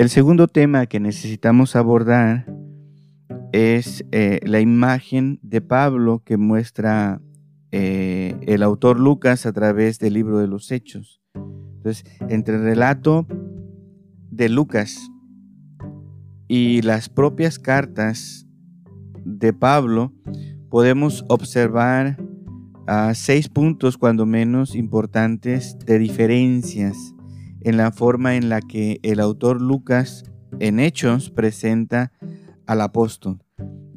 El segundo tema que necesitamos abordar es eh, la imagen de Pablo que muestra eh, el autor Lucas a través del libro de los Hechos. Entonces, entre el relato de Lucas y las propias cartas de Pablo, podemos observar seis puntos, cuando menos importantes, de diferencias en la forma en la que el autor Lucas en Hechos presenta al apóstol.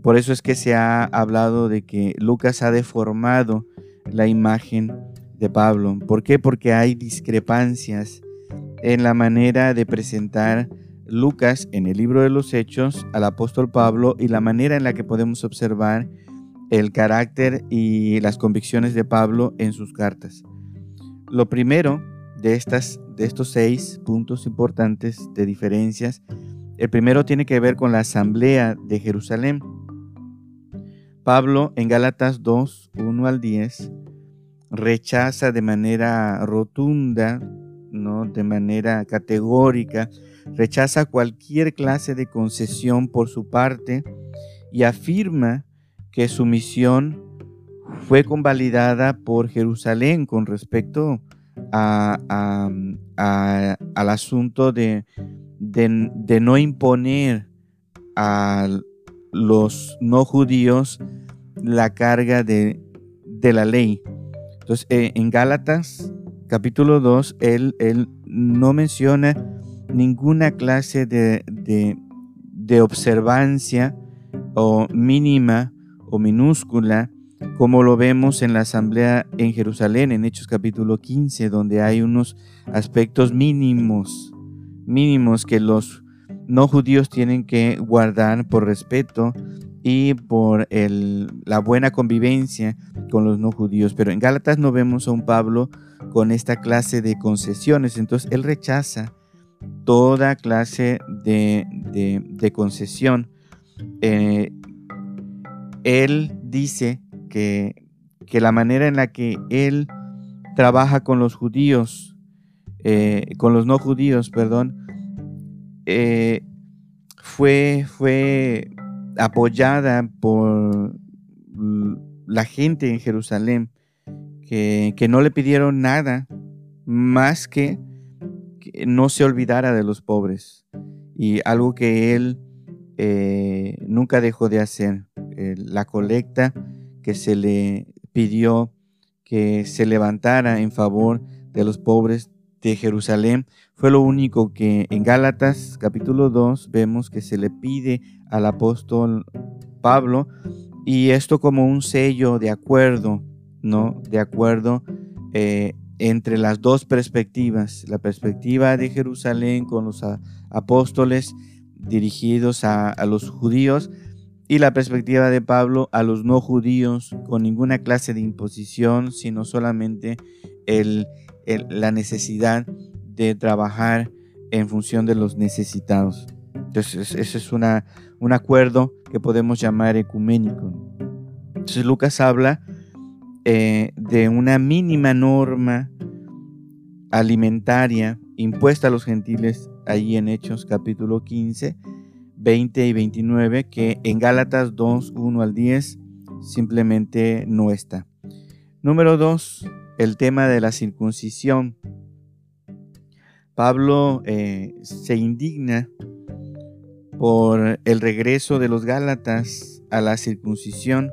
Por eso es que se ha hablado de que Lucas ha deformado la imagen de Pablo. ¿Por qué? Porque hay discrepancias en la manera de presentar Lucas en el libro de los Hechos al apóstol Pablo y la manera en la que podemos observar el carácter y las convicciones de Pablo en sus cartas. Lo primero de, estas, de estos seis puntos importantes de diferencias, el primero tiene que ver con la asamblea de Jerusalén. Pablo en Gálatas 2, 1 al 10, rechaza de manera rotunda, ¿no? de manera categórica, rechaza cualquier clase de concesión por su parte y afirma que su misión fue convalidada por Jerusalén con respecto a, al asunto de, de, no imponer a los no judíos la carga de, la ley. Entonces, eh, en Gálatas capítulo 2, él, él, no menciona ninguna clase de, de observancia o mínima o minúscula como lo vemos en la asamblea en Jerusalén, en Hechos capítulo 15, donde hay unos aspectos mínimos, mínimos que los no judíos tienen que guardar por respeto y por la buena convivencia con los no judíos. Pero en Gálatas no vemos a un Pablo con esta clase de concesiones, entonces él rechaza toda clase de, concesión. Eh, él dice que, la manera en la que él trabaja con los judíos, eh, con los no judíos, perdón, eh, fue, fue apoyada por la gente en Jerusalén, que, no le pidieron nada más que, que, no se olvidara de los pobres. Y algo que él eh, nunca dejó de hacer, la colecta que se le pidió que se levantara en favor de los pobres de Jerusalén. Fue lo único que en Gálatas capítulo 2 vemos que se le pide al apóstol Pablo y esto como un sello de acuerdo, ¿no? De acuerdo eh, entre las dos perspectivas, la perspectiva de Jerusalén con los apóstoles dirigidos a los judíos y la perspectiva de Pablo a los no judíos con ninguna clase de imposición, sino solamente el, la necesidad de trabajar en función de los necesitados. Entonces, ese es una, un acuerdo que podemos llamar ecuménico. Entonces, Lucas habla eh, de una mínima norma alimentaria impuesta a los gentiles ahí en Hechos capítulo 15 20 y 29 que en Gálatas 2, 1 al 10 simplemente no está. Número 2, el tema de la circuncisión. Pablo eh, se indigna por el regreso de los Gálatas a la circuncisión,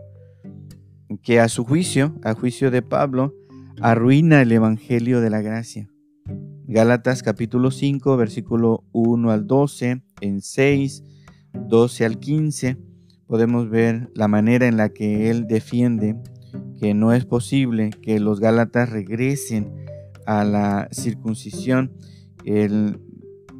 que a su juicio, a juicio de Pablo, arruina el Evangelio de la Gracia. Gálatas capítulo 5, versículo 1 al 12, en 6, 12 al 15 podemos ver la manera en la que él defiende que no es posible que los Gálatas regresen a la circuncisión.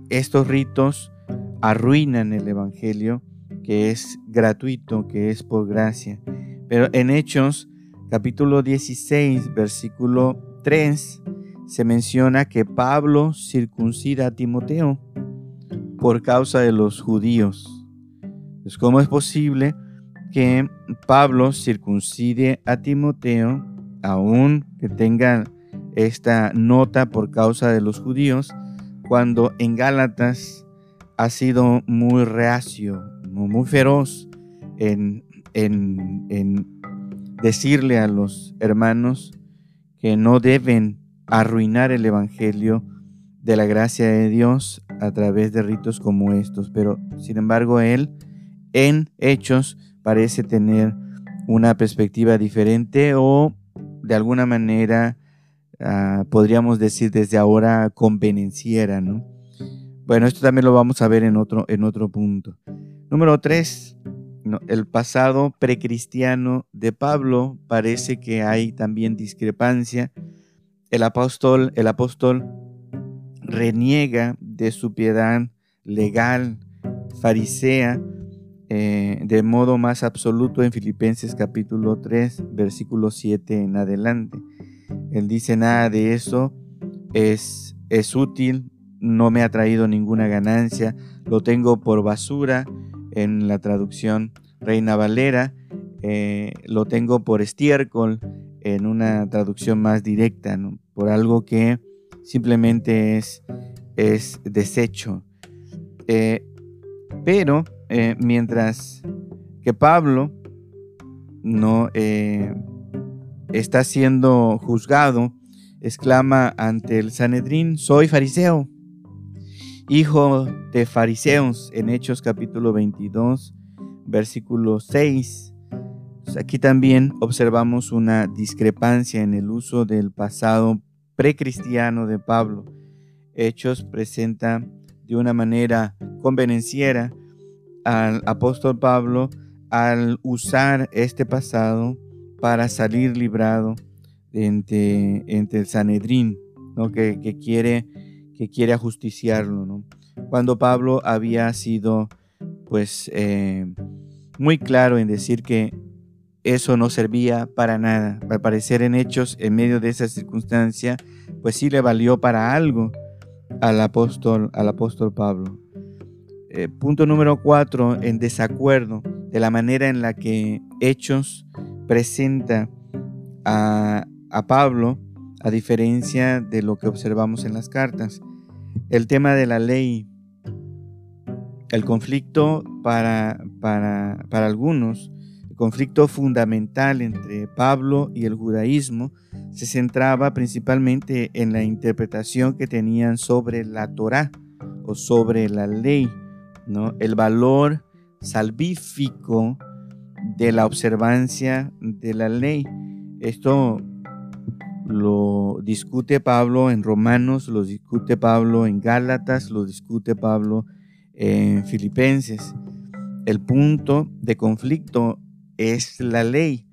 estos ritos arruinan el Evangelio que es gratuito, que es por gracia. Pero en Hechos capítulo 16, versículo 3, se menciona que Pablo circuncida a Timoteo por causa de los judíos. ¿Cómo es posible que Pablo circuncide a Timoteo, aún que tenga esta nota por causa de los judíos, cuando en Gálatas ha sido muy reacio, muy feroz en, decirle a los hermanos que no deben arruinar el Evangelio de la gracia de Dios a través de ritos como estos. Pero, sin embargo, él en hechos parece tener una perspectiva diferente o de alguna manera ah, podríamos decir desde ahora convenenciera, ¿no? Bueno, esto también lo vamos a ver en otro, en otro punto. Número tres, el pasado precristiano de Pablo parece que hay también discrepancia. El apóstol, el apóstol reniega de su piedad legal farisea eh, de modo más absoluto en Filipenses capítulo 3, versículo 7 en adelante. Él dice, nada de eso es, es útil, no me ha traído ninguna ganancia, lo tengo por basura en la traducción Reina Valera, eh, lo tengo por estiércol en una traducción más directa, por algo que simplemente es, es desecho. Eh, pero eh, mientras que Pablo no está siendo juzgado, exclama ante el Sanedrín, soy fariseo hijo de fariseos, en Hechos capítulo 22, versículo 6. Pues aquí también observamos una discrepancia en el uso del pasado precristiano de Pablo. Hechos presenta de una manera convenenciera al apóstol Pablo al usar este pasado para salir librado entre, el Sanedrín, ¿no? que, que quiere que quiere ajusticiarlo, ¿no? Cuando Pablo había sido, pues, eh, muy claro en decir que eso no servía para nada. Al parecer en hechos, en medio de esa circunstancia, pues sí le valió para algo al apóstol, al apóstol Pablo. Eh, punto número cuatro, en desacuerdo de la manera en la que Hechos presenta a, a Pablo, a diferencia de lo que observamos en las cartas. El tema de la ley, el conflicto para, para, para algunos, el conflicto fundamental entre Pablo y el judaísmo, se centraba principalmente en la interpretación que tenían sobre la Torá o sobre la ley, ¿no? el valor salvífico de la observancia de la ley. Esto lo discute Pablo en Romanos, lo discute Pablo en Gálatas, lo discute Pablo en Filipenses. El punto de conflicto es la ley,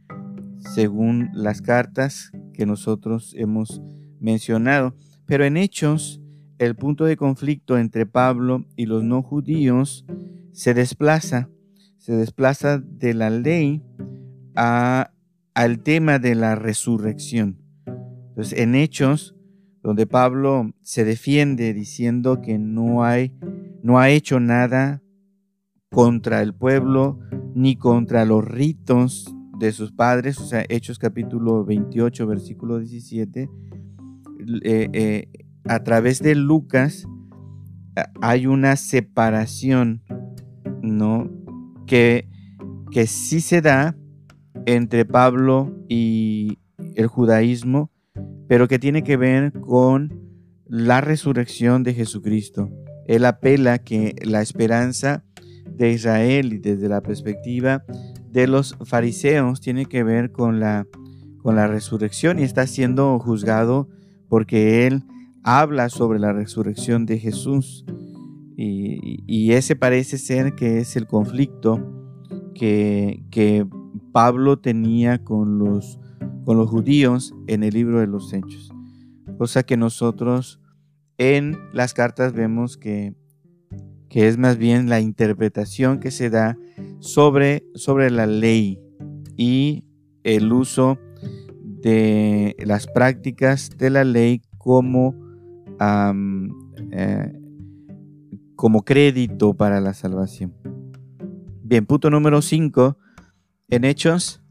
según las cartas que nosotros hemos mencionado. Pero en Hechos, el punto de conflicto entre Pablo y los no judíos se desplaza, se desplaza de la ley a, al tema de la resurrección. Entonces, en Hechos, donde Pablo se defiende diciendo que no hay, no ha hecho nada contra el pueblo ni contra los ritos de sus padres, o sea, Hechos capítulo 28, versículo 17, eh, eh, a través de Lucas hay una separación, ¿no? Que, que sí se da entre Pablo y el judaísmo, pero que tiene que ver con la resurrección de Jesucristo. Él apela que la esperanza de Israel y desde la perspectiva de los fariseos tiene que ver con la, con la resurrección y está siendo juzgado porque él habla sobre la resurrección de Jesús. Y, ese parece ser que es el conflicto que, que Pablo tenía con los con los judíos en el libro de los hechos. Cosa que nosotros en las cartas vemos que, que es más bien la interpretación que se da sobre, sobre la ley y el uso de las prácticas de la ley como, eh, como crédito para la salvación. Bien, punto número 5. En Hechos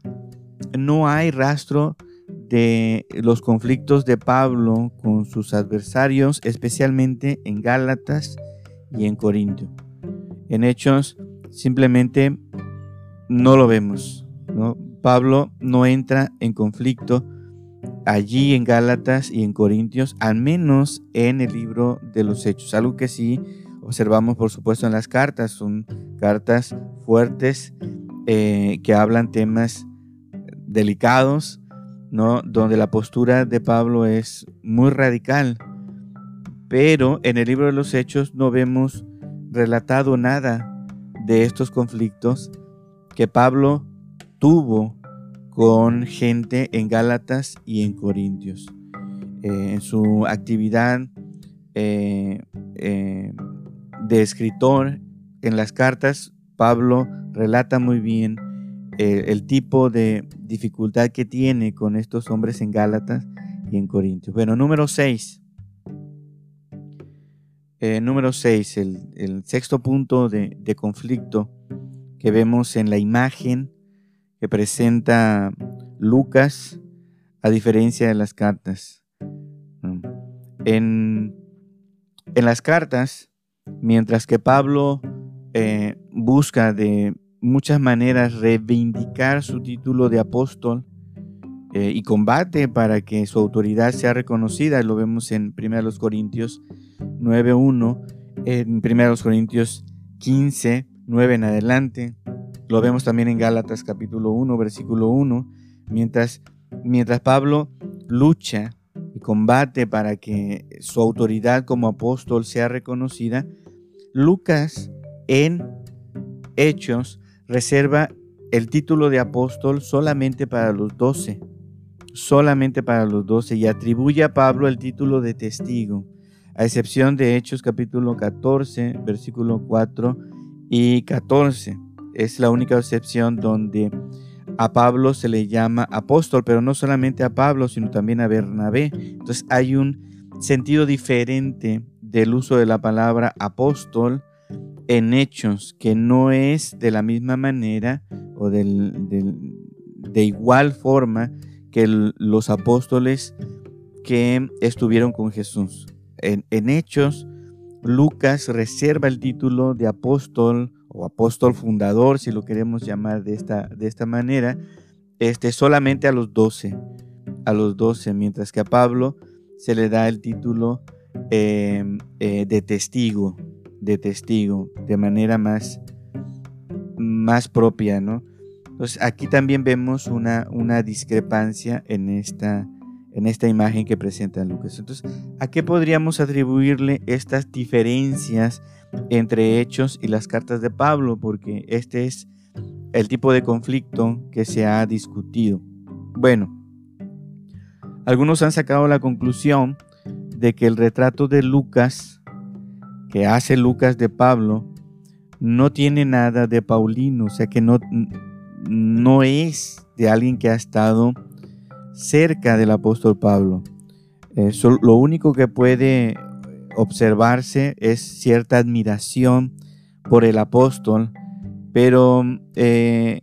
no hay rastro de los conflictos de Pablo con sus adversarios, especialmente en Gálatas y en Corintio. En Hechos simplemente no lo vemos. Pablo no entra en conflicto allí en Gálatas y en Corintios, al menos en el libro de los Hechos. Algo que sí observamos, por supuesto, en las cartas. Son cartas fuertes eh, que hablan temas delicados, ¿no? donde la postura de Pablo es muy radical. Pero en el libro de los Hechos no vemos relatado nada de estos conflictos que Pablo tuvo con gente en Gálatas y en Corintios. Eh, en su actividad eh, eh, de escritor en las cartas, Pablo relata muy bien el tipo de dificultad que tiene con estos hombres en Gálatas y en Corintios. Bueno, número 6. número 6, el, sexto punto de conflicto que vemos en la imagen que presenta Lucas a diferencia de las cartas. En, en las cartas, mientras que Pablo eh, busca de muchas maneras reivindicar su título de apóstol eh, y combate para que su autoridad sea reconocida, lo vemos en 1 Corintios 9.1, en 1 Corintios 15, 9 en adelante, lo vemos también en Gálatas capítulo 1, versículo 1, mientras, mientras Pablo lucha y combate para que su autoridad como apóstol sea reconocida, Lucas en Hechos reserva el título de apóstol solamente para los doce, solamente para los doce, y atribuye a Pablo el título de testigo, a excepción de Hechos capítulo 14, versículo 4 y 14 es la única excepción donde a Pablo se le llama apóstol, pero no solamente a Pablo, sino también a Bernabé. Entonces hay un sentido diferente del uso de la palabra apóstol en hechos, que no es de la misma manera o de igual forma que los apóstoles que estuvieron con Jesús. En, en hechos, Lucas reserva el título de apóstol o apóstol fundador, si lo queremos llamar de esta, de esta manera, este, solamente a los doce, a los doce, mientras que a Pablo se le da el título em, eh, de testigo, de testigo, de manera más, más propia, ¿no? Entonces aquí también vemos una, una discrepancia en esta, en esta imagen que presenta Lucas. Entonces, ¿a qué podríamos atribuirle estas diferencias entre Hechos y las cartas de Pablo? Porque este es el tipo de conflicto que se ha discutido. Bueno, algunos han sacado la conclusión de que el retrato de Lucas, que hace Lucas de Pablo, no tiene nada de Paulino, o sea que no, no es de alguien que ha estado cerca del apóstol Pablo. Eh, lo único que puede observarse es cierta admiración por el apóstol, pero eh,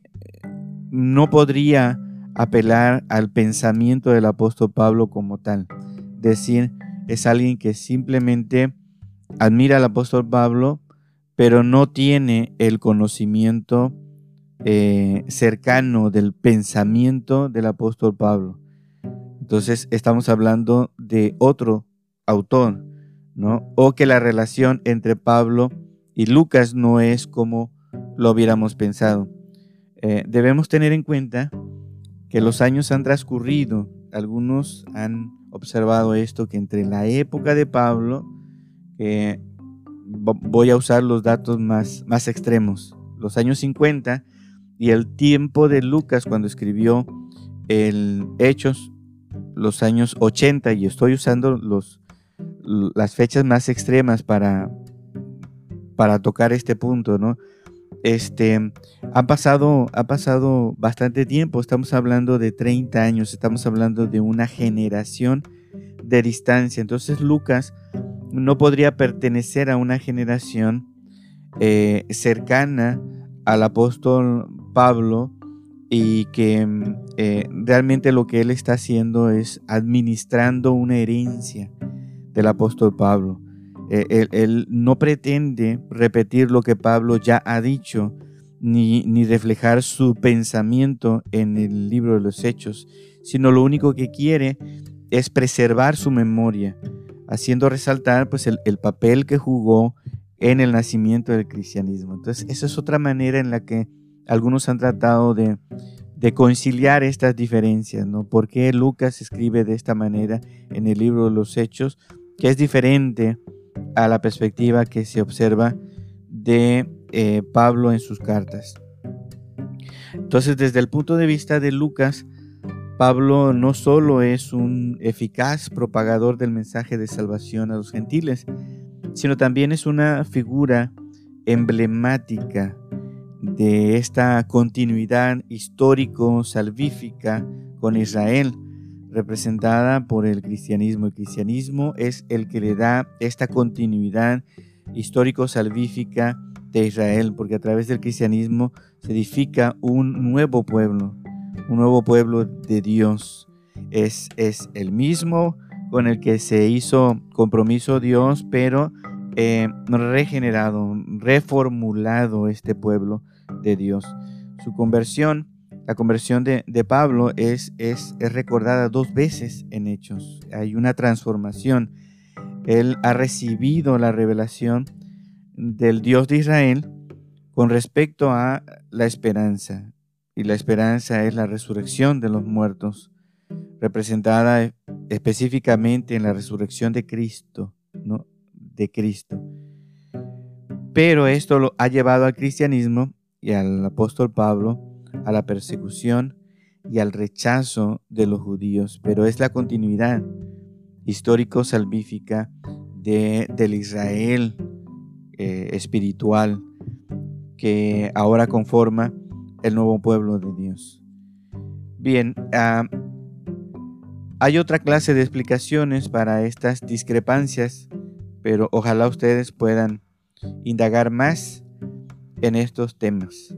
no podría apelar al pensamiento del apóstol Pablo como tal. Decir, es alguien que simplemente admira al apóstol Pablo, pero no tiene el conocimiento eh, cercano del pensamiento del apóstol Pablo. Entonces estamos hablando de otro autor, ¿no? O que la relación entre Pablo y Lucas no es como lo hubiéramos pensado. Eh, debemos tener en cuenta que los años han transcurrido. Algunos han observado esto, que entre la época de Pablo, voy a usar los datos más, más extremos, los años 50 y el tiempo de Lucas cuando escribió el Hechos los años 80 y estoy usando los, las fechas más extremas para, para tocar este punto, ¿no? Este, ha pasado, ha pasado bastante tiempo, estamos hablando de 30 años, estamos hablando de una generación de distancia. Entonces Lucas no podría pertenecer a una generación eh, cercana al apóstol Pablo y que mm, eh, realmente lo que él está haciendo es administrando una herencia del apóstol Pablo. Eh, él, no pretende repetir lo que Pablo ya ha dicho, ni, ni reflejar su pensamiento en el libro de los Hechos, sino lo único que quiere es preservar su memoria, haciendo resaltar pues, el, el papel que jugó en el nacimiento del cristianismo. Entonces, esa es otra manera en la que algunos han tratado de, conciliar estas diferencias, ¿no? ¿Por qué Lucas escribe de esta manera en el libro de los Hechos, que es diferente a la perspectiva que se observa de eh, Pablo en sus cartas? Entonces, desde el punto de vista de Lucas, Pablo no solo es un eficaz propagador del mensaje de salvación a los gentiles, sino también es una figura emblemática de esta continuidad histórico-salvífica con Israel, representada por el cristianismo. El cristianismo es el que le da esta continuidad histórico-salvífica de Israel, porque a través del cristianismo se edifica un nuevo pueblo, un nuevo pueblo de Dios. Es, es el mismo con el que se hizo compromiso Dios, pero eh, regenerado, reformulado este pueblo de Dios. Su conversión, la conversión de, Pablo es, es, es, recordada dos veces en Hechos. Hay una transformación. Él ha recibido la revelación del Dios de Israel con respecto a la esperanza. Y la esperanza es la resurrección de los muertos, representada específicamente en la resurrección de Cristo, ¿no? De Cristo. Pero esto lo ha llevado al cristianismo y al apóstol Pablo a la persecución y al rechazo de los judíos, pero es la continuidad histórico-salvífica de, del Israel eh, espiritual que ahora conforma el nuevo pueblo de Dios. Bien, ah, hay otra clase de explicaciones para estas discrepancias pero ojalá ustedes puedan indagar más en estos temas.